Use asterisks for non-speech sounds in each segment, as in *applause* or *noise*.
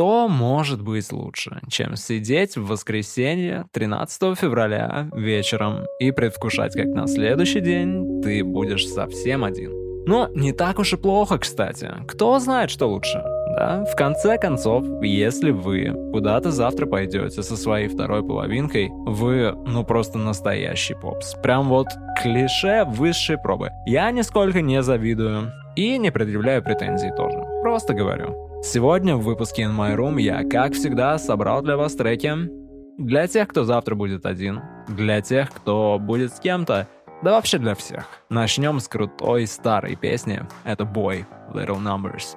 Что может быть лучше, чем сидеть в воскресенье 13 февраля вечером и предвкушать, как на следующий день ты будешь совсем один? Ну, не так уж и плохо, кстати. Кто знает, что лучше? Да? В конце концов, если вы куда-то завтра пойдете со своей второй половинкой, вы, ну, просто настоящий попс. Прям вот клише высшей пробы. Я нисколько не завидую и не предъявляю претензий тоже. Просто говорю. Сегодня в выпуске In My Room я, как всегда, собрал для вас треки для тех, кто завтра будет один, для тех, кто будет с кем-то, да вообще для всех. Начнем с крутой старой песни. Это Boy, Little Numbers.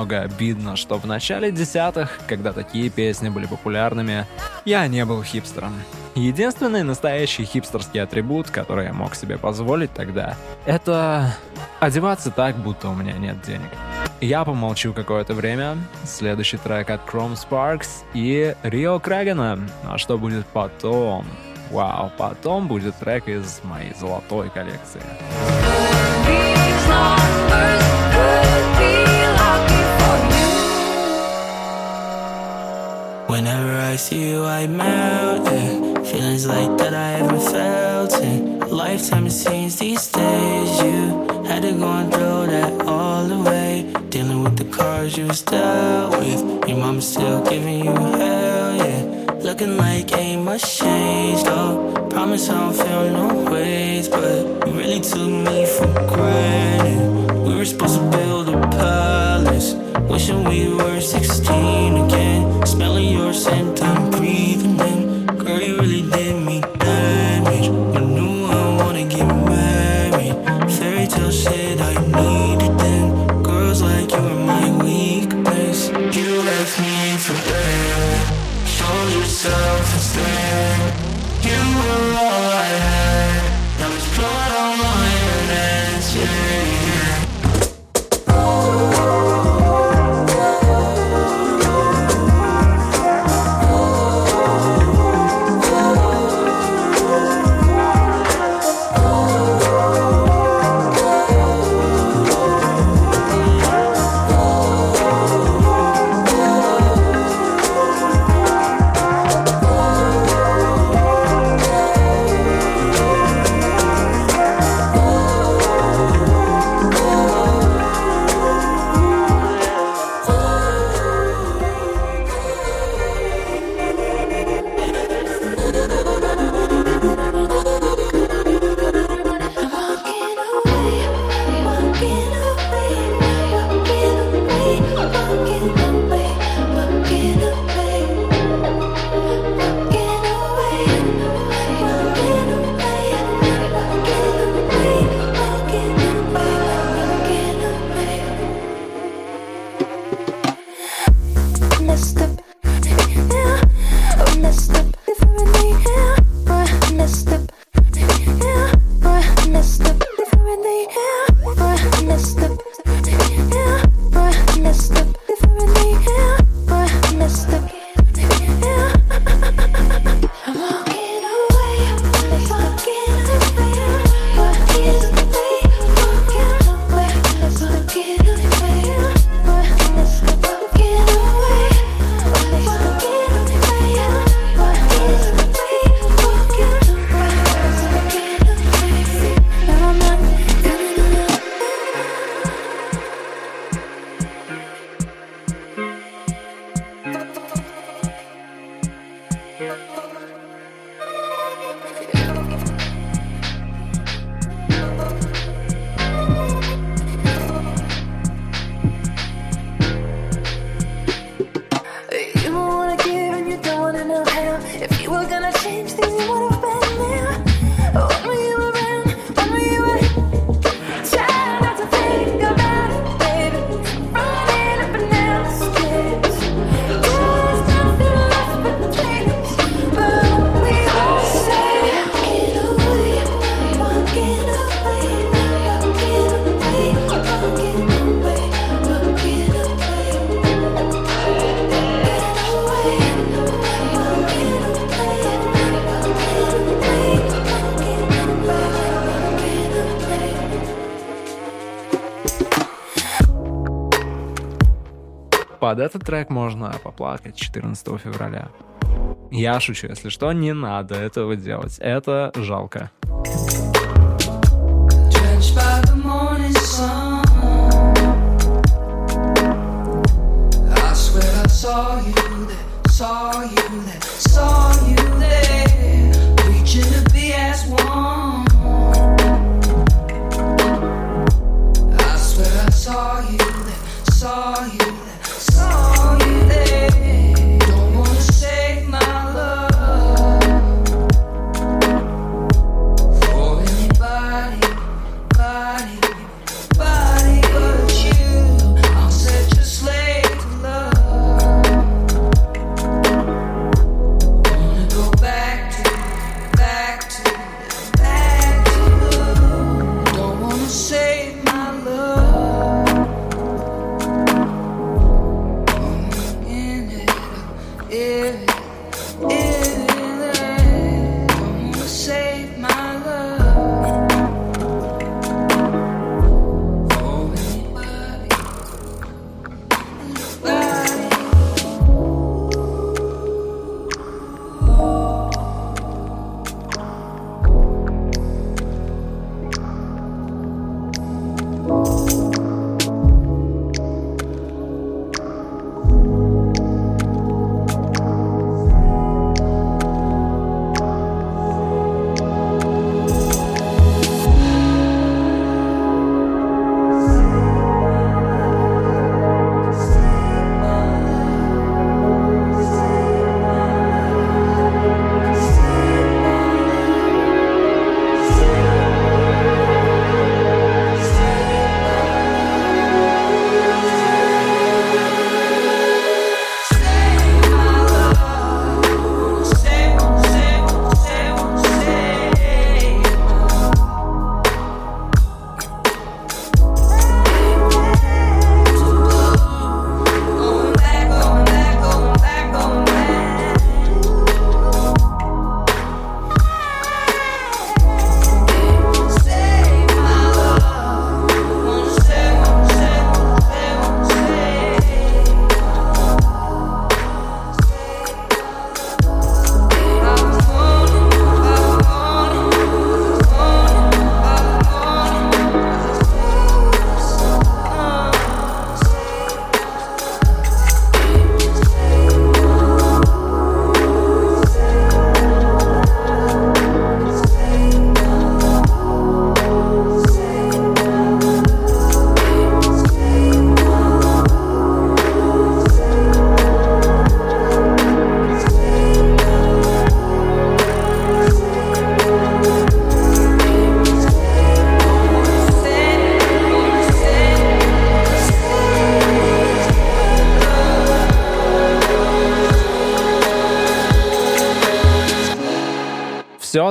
Обидно, что в начале десятых, когда такие песни были популярными, я не был хипстером. Единственный настоящий хипстерский атрибут, который я мог себе позволить тогда, это одеваться так, будто у меня нет денег. Я помолчу какое-то время. Следующий трек от Chrome Sparks и Рио Крагена. А что будет потом? Вау, потом будет трек из моей золотой коллекции. Whenever I see you, I melt. Yeah. Feelings like that I haven't felt in a lifetime. Seems these days you had to go and throw that all away. Dealing with the cards you was dealt with. Your mama still giving you hell, yeah. Looking like ain't much changed, though. Promise I don't feel no ways, but you really took me for granted. We were supposed to build a palace. Wishing we were 16 again. Smelling your scent, I'm breathing in. Под этот трек можно поплакать 14 февраля. Я шучу, если что, не надо этого делать. Это жалко.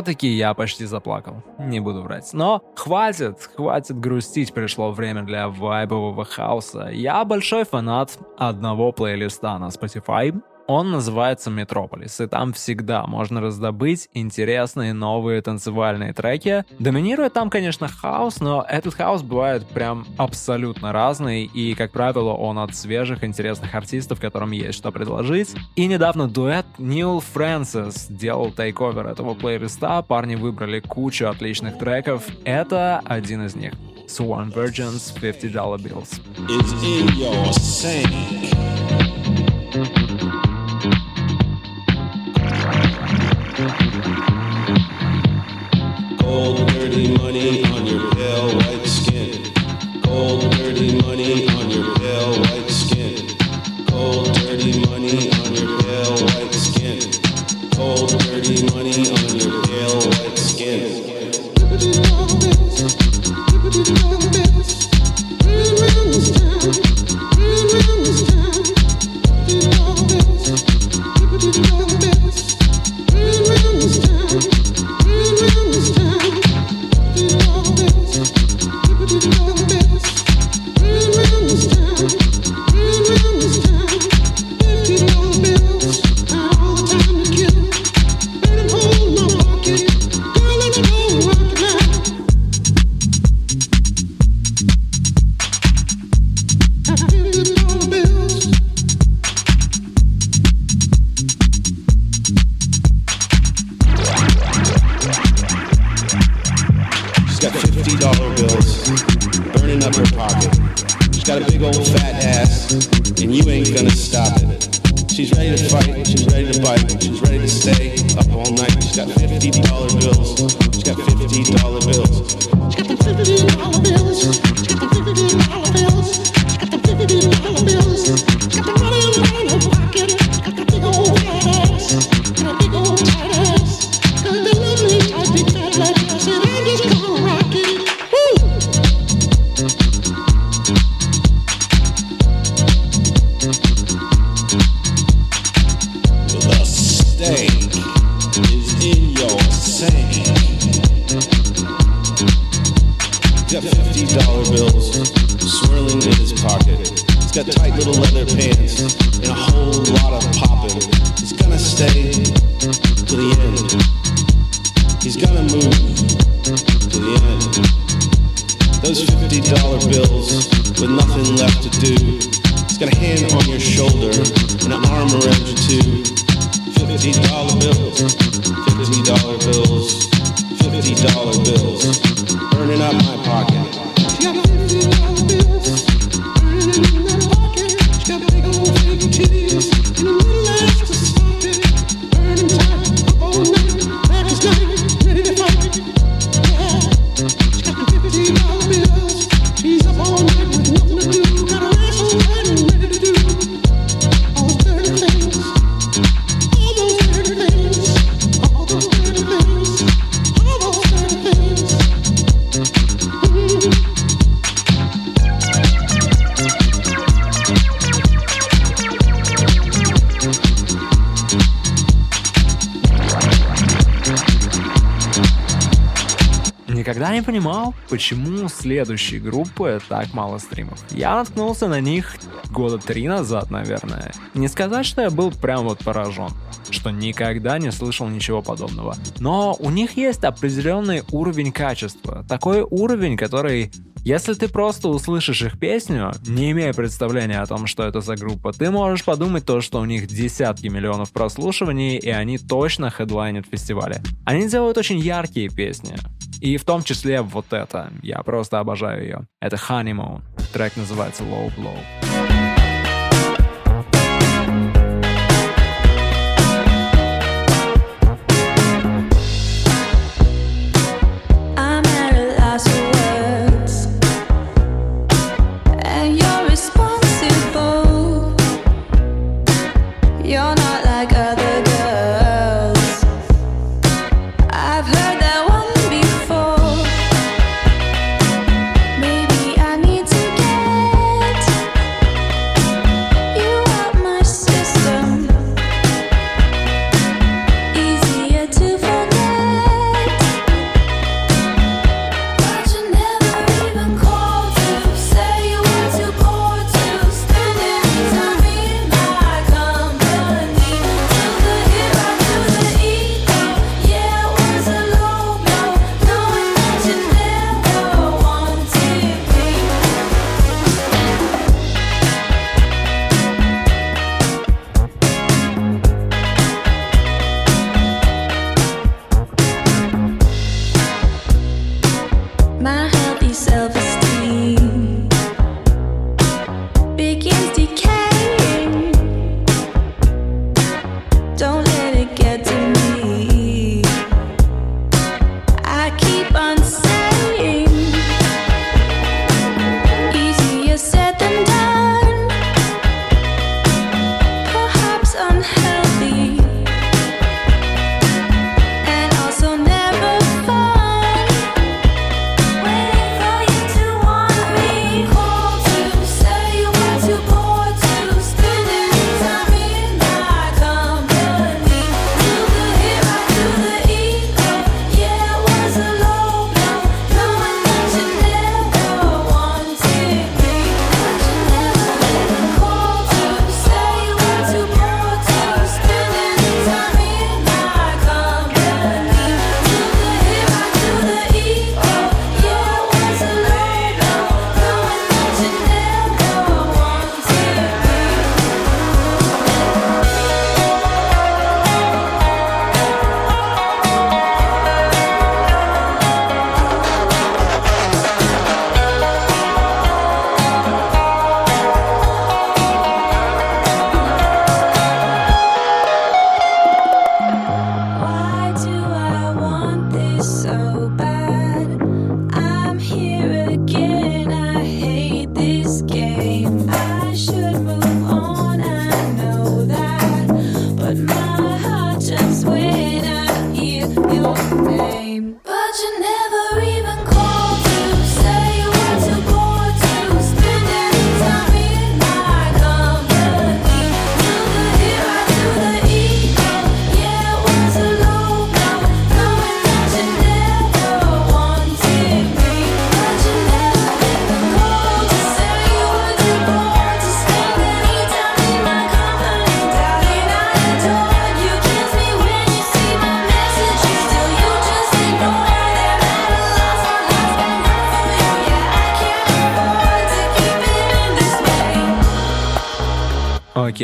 Все-таки я почти заплакал, не буду врать. Но хватит, хватит грустить, пришло время для вайбового хаоса. Я большой фанат одного плейлиста на Spotify. Он называется Метрополис, и там всегда можно раздобыть интересные новые танцевальные треки. Доминирует там, конечно, хаос, но этот хаос бывает прям абсолютно разный, и, как правило, он от свежих, интересных артистов, которым есть что предложить. И недавно дуэт Нил Фрэнсис делал тейковер этого плейлиста, парни выбрали кучу отличных треков. Это один из них. Sworn Virgins 50 Dollar Bills. is in your sink. swirling in his pocket. He's got tight little leather pants почему следующие группы так мало стримов. Я наткнулся на них года три назад, наверное. Не сказать, что я был прям вот поражен, что никогда не слышал ничего подобного. Но у них есть определенный уровень качества. Такой уровень, который если ты просто услышишь их песню, не имея представления о том, что это за группа, ты можешь подумать то, что у них десятки миллионов прослушиваний, и они точно хедлайнят фестивале. Они делают очень яркие песни. И в том числе вот это. Я просто обожаю ее. Это Honeymoon. Трек называется Low Blow.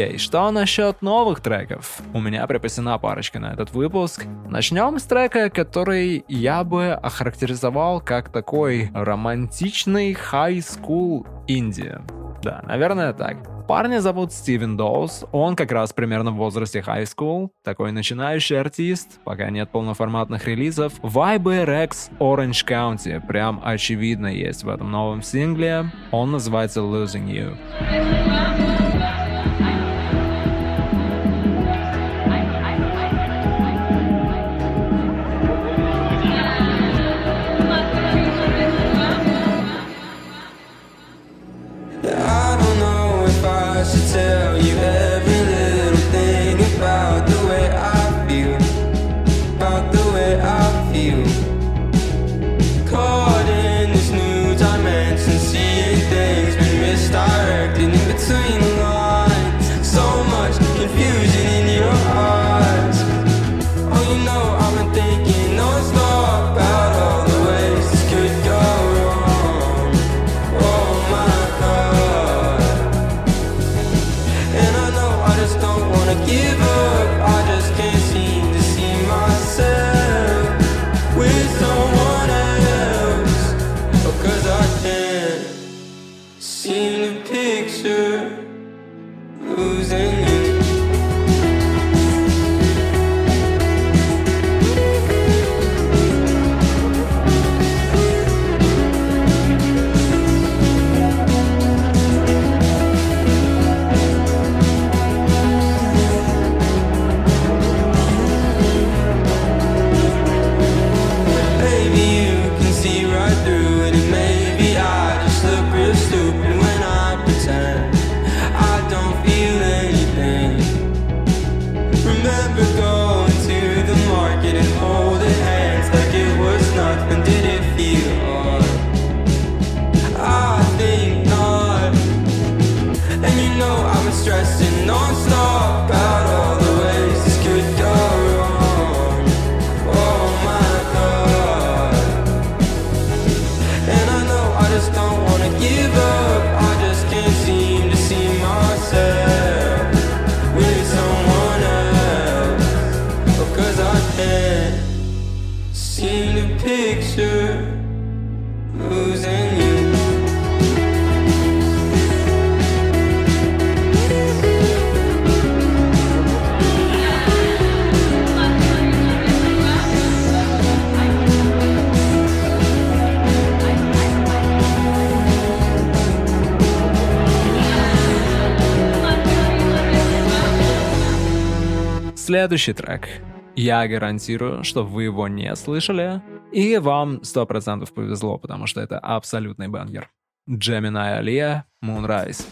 Окей, что насчет новых треков? У меня припасена парочка на этот выпуск. Начнем с трека, который я бы охарактеризовал как такой романтичный high school Индия. Да, наверное, так. Парня зовут Стивен Доус, он как раз примерно в возрасте high school, такой начинающий артист, пока нет полноформатных релизов. Вайбы Rex Orange County прям очевидно есть в этом новом сингле, он называется Losing You. Следующий трек. Я гарантирую, что вы его не слышали, и вам 100% повезло, потому что это абсолютный бангер. Джемина Алия, Moonrise.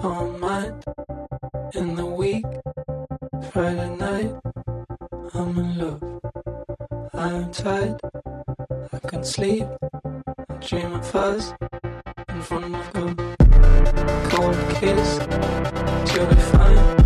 Calm mind. In the week, Friday night, I'm in love. I'm tired, I can sleep. I dream of us in front of a cold kiss. You'll be fine.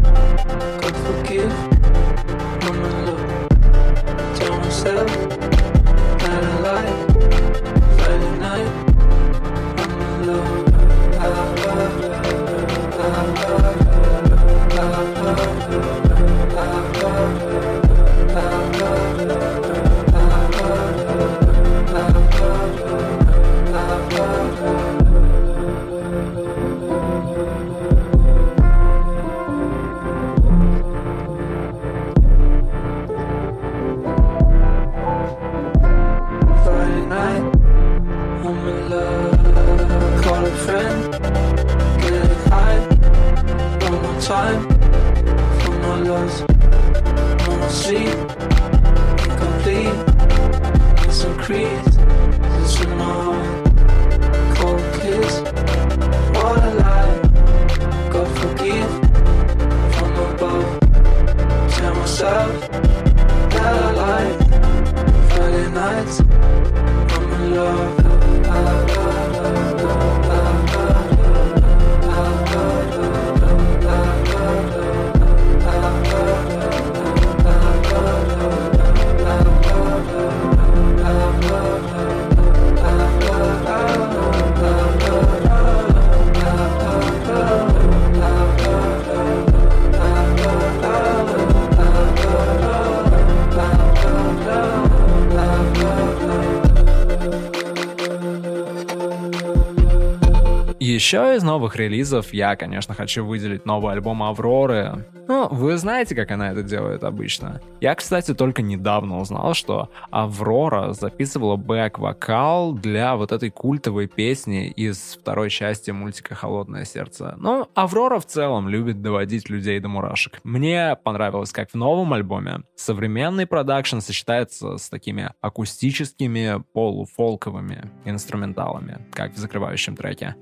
Еще из новых релизов я, конечно, хочу выделить новый альбом Авроры. Ну, вы знаете, как она это делает обычно. Я, кстати, только недавно узнал, что Аврора записывала бэк-вокал для вот этой культовой песни из второй части мультика «Холодное сердце». Ну, Аврора в целом любит доводить людей до мурашек. Мне понравилось, как в новом альбоме современный продакшн сочетается с такими акустическими полуфолковыми инструменталами, как в закрывающем треке.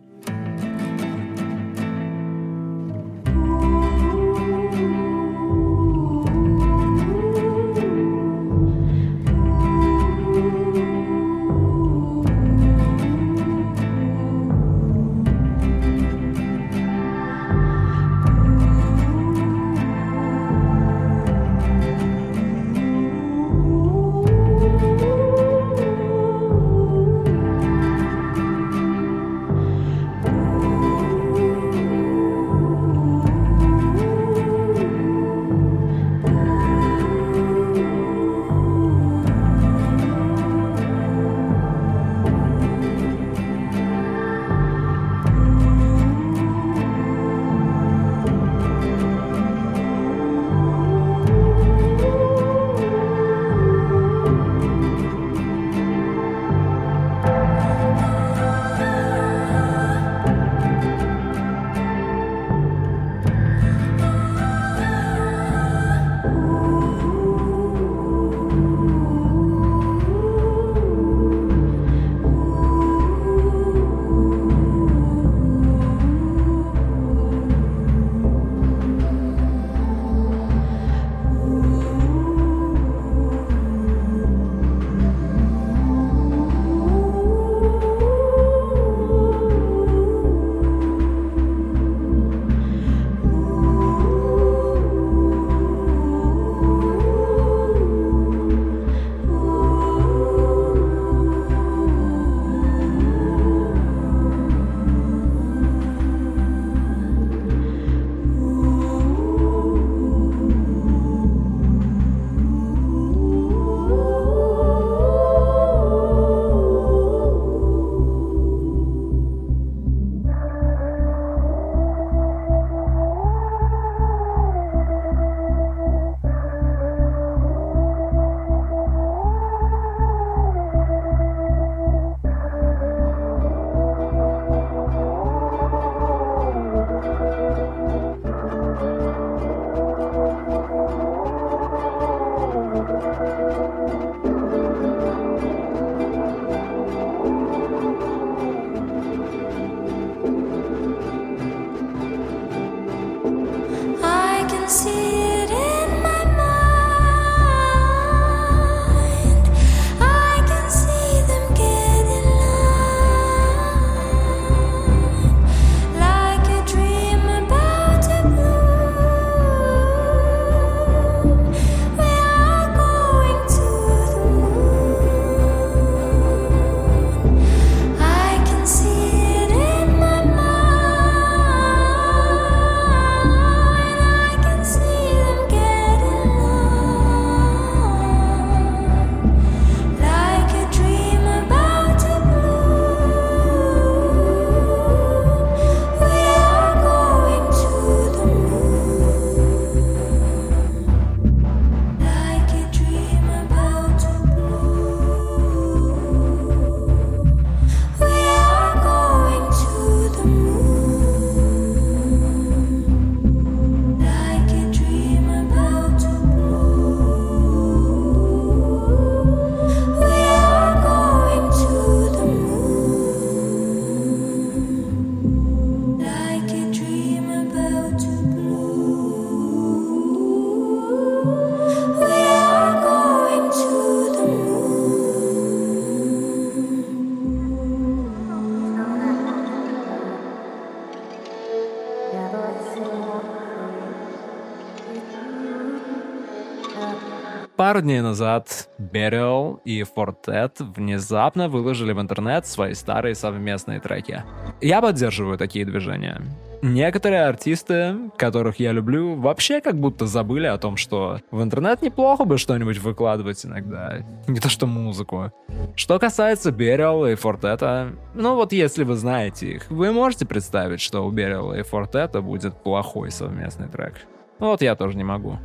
Пару дней назад Burial и Fortet внезапно выложили в интернет свои старые совместные треки. Я поддерживаю такие движения. Некоторые артисты, которых я люблю, вообще как будто забыли о том, что в интернет неплохо бы что-нибудь выкладывать иногда. Не то что музыку. Что касается Burial и Fortet, ну вот если вы знаете их, вы можете представить, что у Burial и Fortet будет плохой совместный трек. Вот я тоже не могу.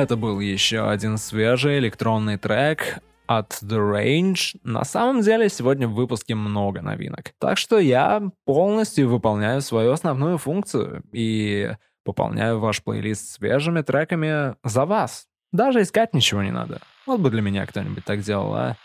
Это был еще один свежий электронный трек от The Range. На самом деле, сегодня в выпуске много новинок. Так что я полностью выполняю свою основную функцию и пополняю ваш плейлист свежими треками за вас. Даже искать ничего не надо. Вот бы для меня кто-нибудь так делал, а?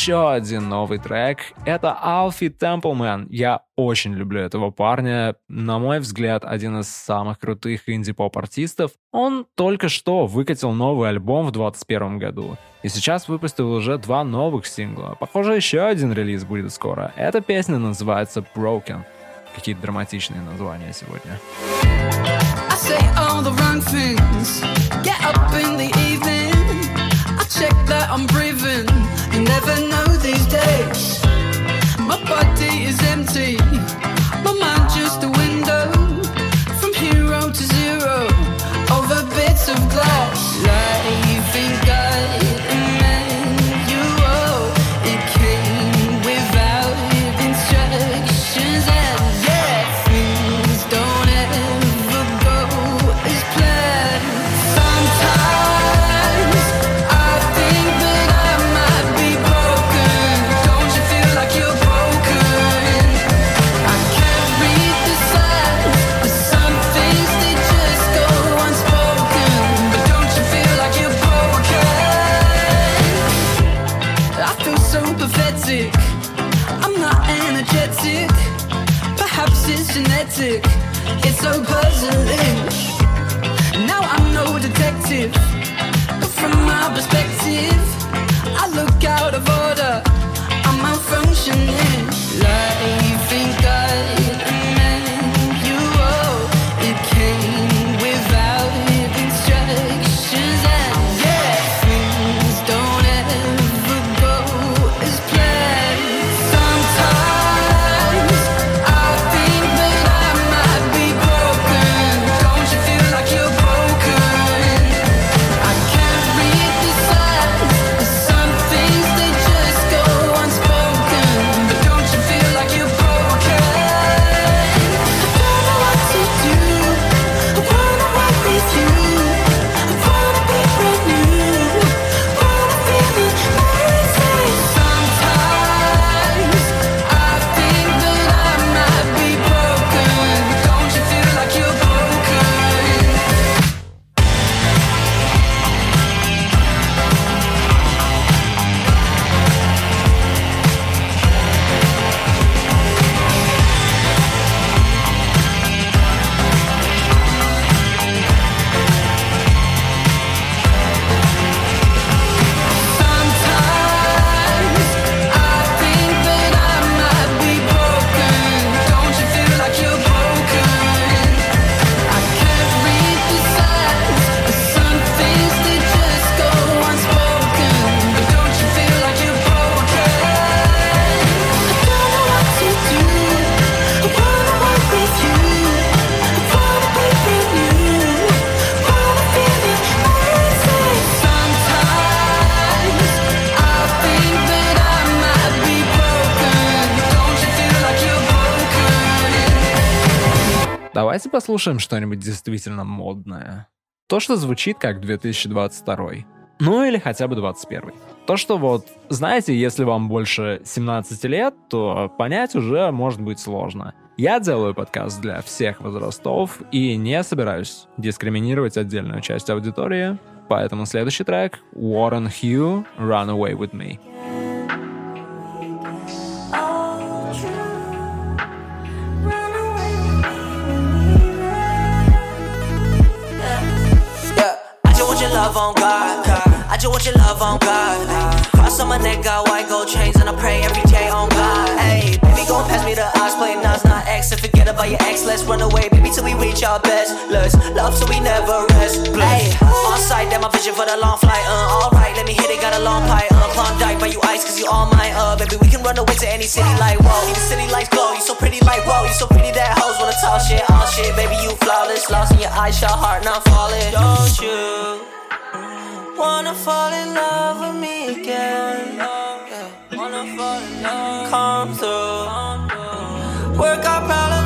Еще один новый трек — это Алфи Темплмен. Я очень люблю этого парня. На мой взгляд, один из самых крутых инди-поп-артистов. Он только что выкатил новый альбом в 2021 году. И сейчас выпустил уже два новых сингла. Похоже, еще один релиз будет скоро. Эта песня называется Broken. Какие драматичные названия сегодня. Check that I'm breathing. You never these days. My body is empty. It's. It's so puzzling. Now I'm no detective. But from my perspective, I look out of order. I'm malfunctioning. Life Давайте послушаем что-нибудь действительно модное. То, что звучит как 2022. Ну или хотя бы 21. То, что вот, знаете, если вам больше 17 лет, то понять уже может быть сложно. Я делаю подкаст для всех возрастов и не собираюсь дискриминировать отдельную часть аудитории, поэтому следующий трек — Warren Hugh «Run Away With Me». Love on God. I just want your love on God. Cross on my neck, got white gold chains, and I pray every day on God. Hey, baby, gon' pass me the odds, play Nas, not X, and forget about your ex. Let's run away, baby, till we reach our best. Let's love till we never rest. Hey, on sight, that my vision for the long flight. Uh, alright, let me hit it, got a long pipe. Uh, Klondike, buy you ice, cause you all mine. Uh, baby, we can run away to any city like whoa. The city lights glow, you so pretty like whoa. You so pretty that hoes wanna talk shit, all shit. Baby, you flawless, lost in your eyes, your heart not falling. Don't you? Wanna fall in love with me again? Wanna fall in love? Come through. Work our problems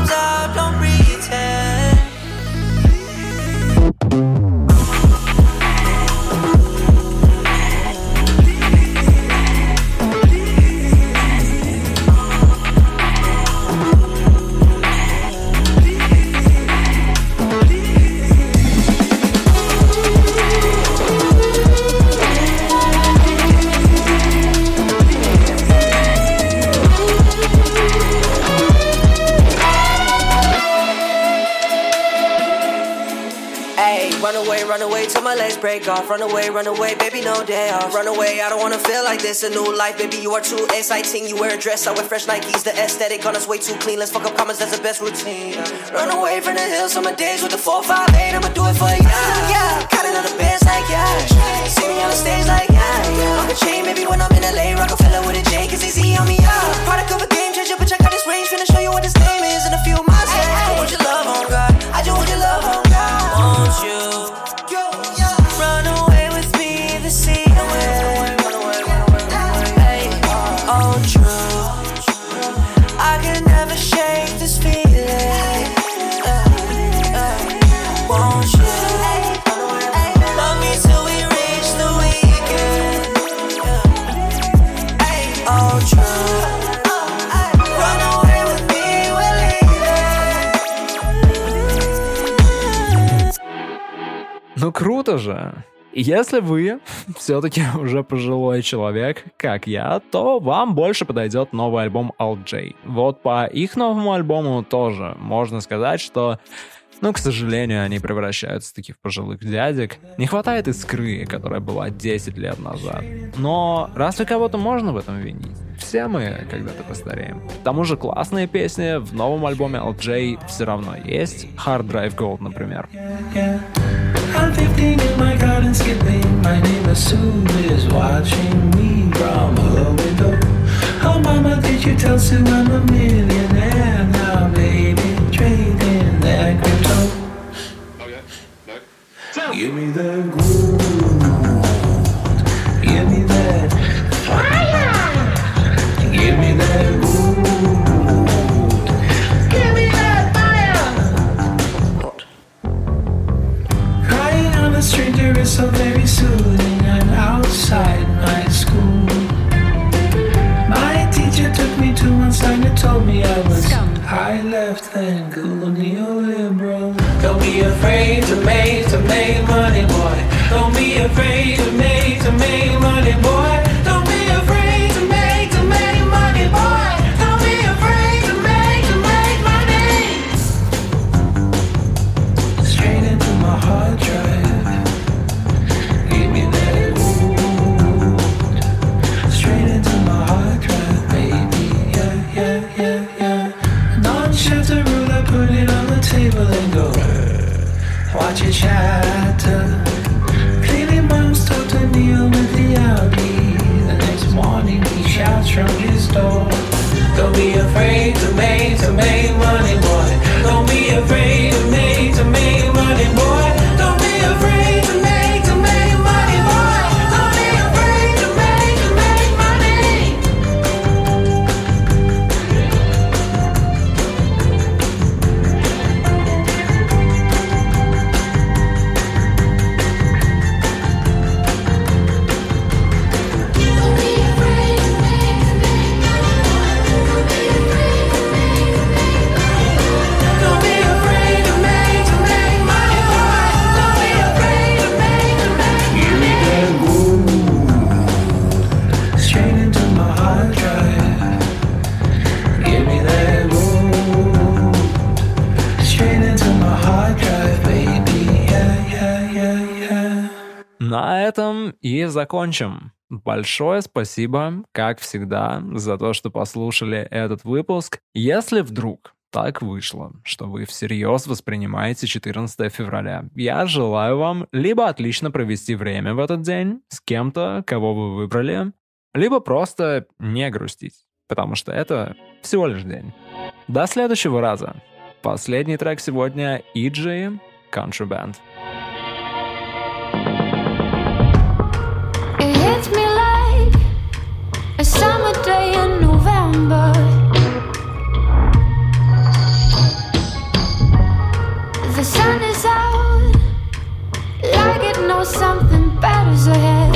break off. Run away, run away, baby, no day off. Run away, I don't wanna feel like this. A new life, baby, you are too exciting. You wear a dress, I wear fresh Nikes. The aesthetic on us way too clean. Let's fuck up comments, that's the best routine. Run away from the hills, summer days with the 458. I'ma do it for you. Yeah, counting on the bands like yeah. See me on the stage like yeah, yeah. Rock a chain, maybe when I'm in LA, Rockefeller with a J, cause easy on me, yeah. Product of a game changer, but check out this range. Finna show you what this name is in a few months. Yeah. I want your love on God. I just want your love on God. Won't you? Круто же! Если вы *laughs* все-таки уже пожилой человек, как я, то вам больше подойдет новый альбом Alt J. Вот по их новому альбому тоже можно сказать, что но, к сожалению, они превращаются таки в пожилых дядек. Не хватает искры, которая была 10 лет назад. Но разве кого-то можно в этом винить? Все мы когда-то постареем. К тому же классные песни в новом альбоме LJ все равно есть. Hard Drive Gold, например. yeah. I'm 15 in my garden skipping. My neighbor Sue is watching me from her window. Oh, mama, did you tell Sue I'm a millionaire now, baby? Trading that crypto. Oh, Give me that gold. Soothing. I'm outside my school. My teacher took me to one side and told me I was high left and cool neoliberal. Don't be afraid to make to make money, boy. Don't be afraid to make to make money, boy. Watch it shatter. Clearly, mom's told to kneel with the Audi. The next morning, he shouts from his door. Don't be afraid to make, to make. Закончим. Большое спасибо, как всегда, за то, что послушали этот выпуск. Если вдруг так вышло, что вы всерьез воспринимаете 14 февраля. Я желаю вам либо отлично провести время в этот день с кем-то, кого вы выбрали, либо просто не грустить, потому что это всего лишь день. До следующего раза. Последний трек сегодня EG Country Band. Hits me like a summer day in November. The sun is out, like it knows something better's ahead.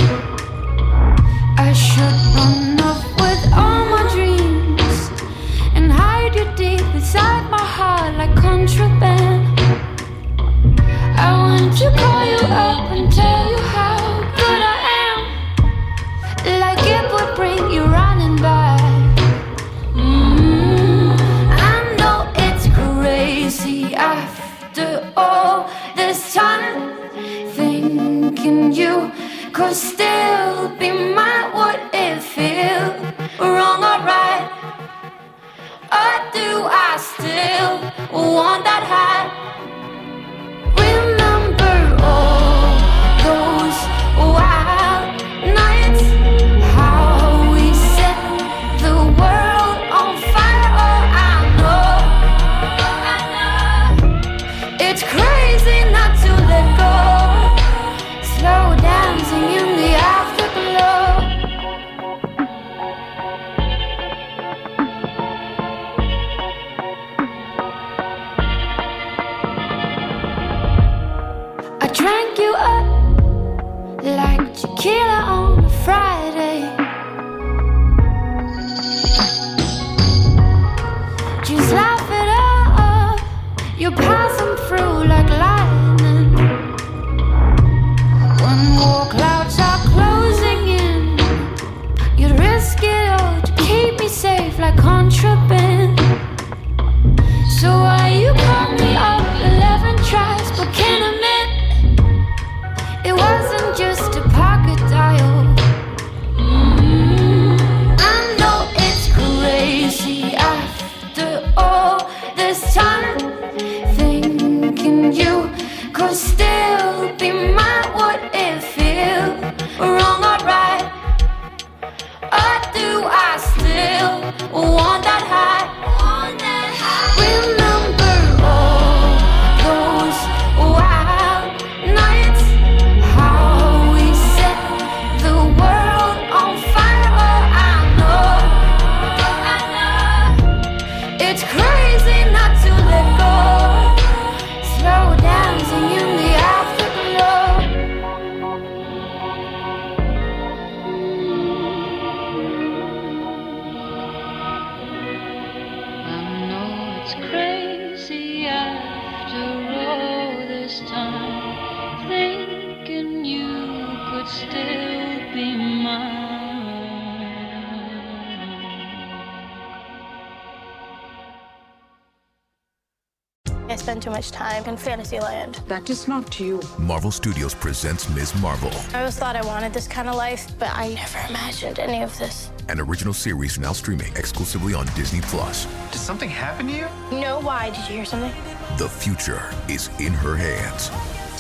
Fantasyland. That is not to you. Marvel Studios presents Ms. Marvel, I always thought I wanted this kind of life, but I never imagined any of this. an original series now streaming exclusively on Disney Plus. Did something happen to you? No, why? Did you hear something? The future is in her hands.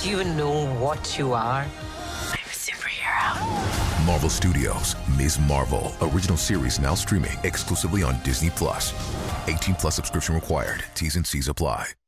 Do you even know what you are? I'm a superhero. Marvel Studios, Ms. Marvel, original series now streaming exclusively on Disney Plus. 18 plus subscription required. T's and C's apply.